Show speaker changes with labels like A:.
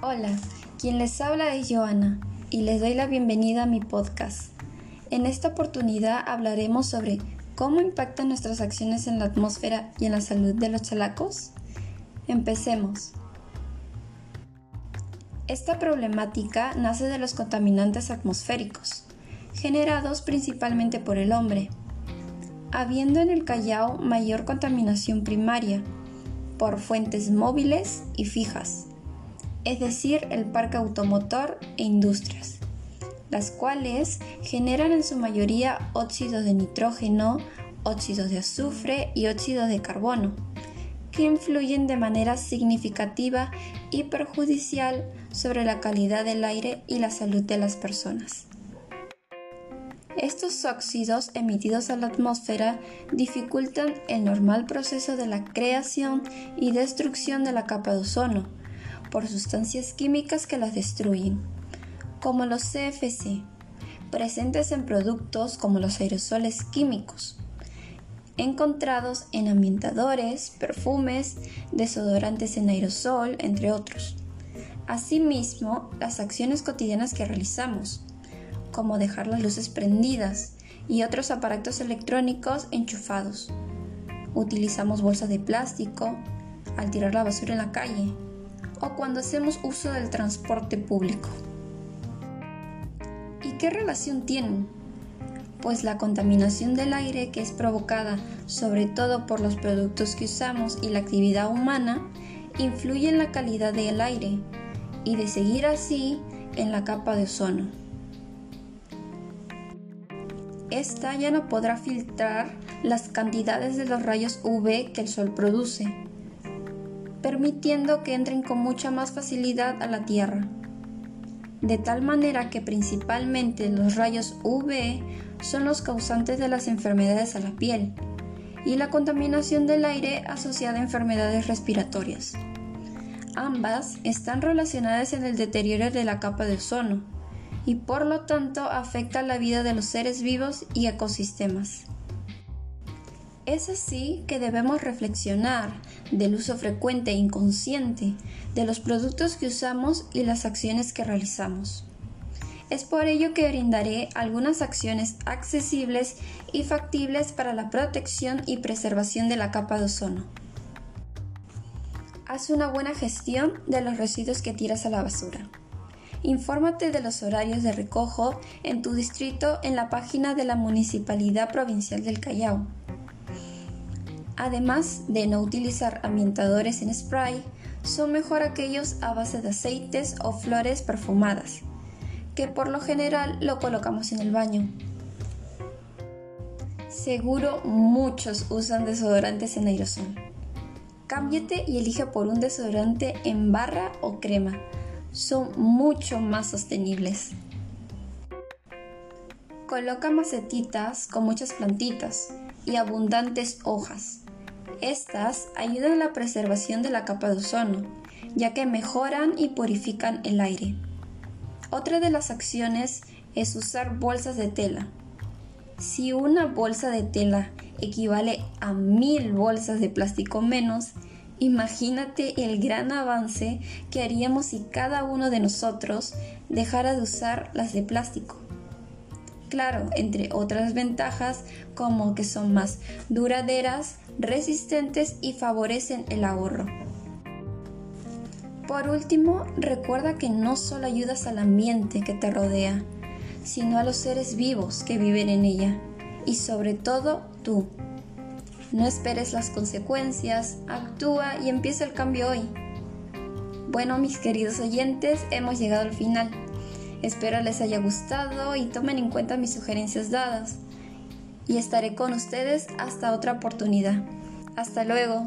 A: Hola, quien les habla es Joana y les doy la bienvenida a mi podcast. En esta oportunidad hablaremos sobre cómo impactan nuestras acciones en la atmósfera y en la salud de los chalacos. Empecemos. Esta problemática nace de los contaminantes atmosféricos, generados principalmente por el hombre, habiendo en el Callao mayor contaminación primaria por fuentes móviles y fijas, es decir, el parque automotor e industrias, las cuales generan en su mayoría óxidos de nitrógeno, óxidos de azufre y óxidos de carbono, que influyen de manera significativa y perjudicial sobre la calidad del aire y la salud de las personas. Estos óxidos emitidos a la atmósfera dificultan el normal proceso de la creación y destrucción de la capa de ozono por sustancias químicas que las destruyen, como los CFC, presentes en productos como los aerosoles químicos, encontrados en ambientadores, perfumes, desodorantes en aerosol, entre otros. Asimismo, las acciones cotidianas que realizamos, como dejar las luces prendidas y otros aparatos electrónicos enchufados. Utilizamos bolsas de plástico al tirar la basura en la calle o cuando hacemos uso del transporte público. ¿Y qué relación tienen? Pues la contaminación del aire que es provocada sobre todo por los productos que usamos y la actividad humana influye en la calidad del aire y de seguir así en la capa de ozono esta ya no podrá filtrar las cantidades de los rayos UV que el Sol produce, permitiendo que entren con mucha más facilidad a la Tierra. De tal manera que principalmente los rayos UV son los causantes de las enfermedades a la piel y la contaminación del aire asociada a enfermedades respiratorias. Ambas están relacionadas en el deterioro de la capa de ozono y por lo tanto afecta la vida de los seres vivos y ecosistemas. Es así que debemos reflexionar del uso frecuente e inconsciente de los productos que usamos y las acciones que realizamos. Es por ello que brindaré algunas acciones accesibles y factibles para la protección y preservación de la capa de ozono. Haz una buena gestión de los residuos que tiras a la basura. Infórmate de los horarios de recojo en tu distrito en la página de la Municipalidad Provincial del Callao. Además de no utilizar ambientadores en spray, son mejor aquellos a base de aceites o flores perfumadas, que por lo general lo colocamos en el baño. Seguro muchos usan desodorantes en aerosol. Cámbiate y elige por un desodorante en barra o crema son mucho más sostenibles. Coloca macetitas con muchas plantitas y abundantes hojas. Estas ayudan a la preservación de la capa de ozono, ya que mejoran y purifican el aire. Otra de las acciones es usar bolsas de tela. Si una bolsa de tela equivale a mil bolsas de plástico menos, Imagínate el gran avance que haríamos si cada uno de nosotros dejara de usar las de plástico. Claro, entre otras ventajas como que son más duraderas, resistentes y favorecen el ahorro. Por último, recuerda que no solo ayudas al ambiente que te rodea, sino a los seres vivos que viven en ella y sobre todo tú. No esperes las consecuencias, actúa y empieza el cambio hoy. Bueno, mis queridos oyentes, hemos llegado al final. Espero les haya gustado y tomen en cuenta mis sugerencias dadas. Y estaré con ustedes hasta otra oportunidad. Hasta luego.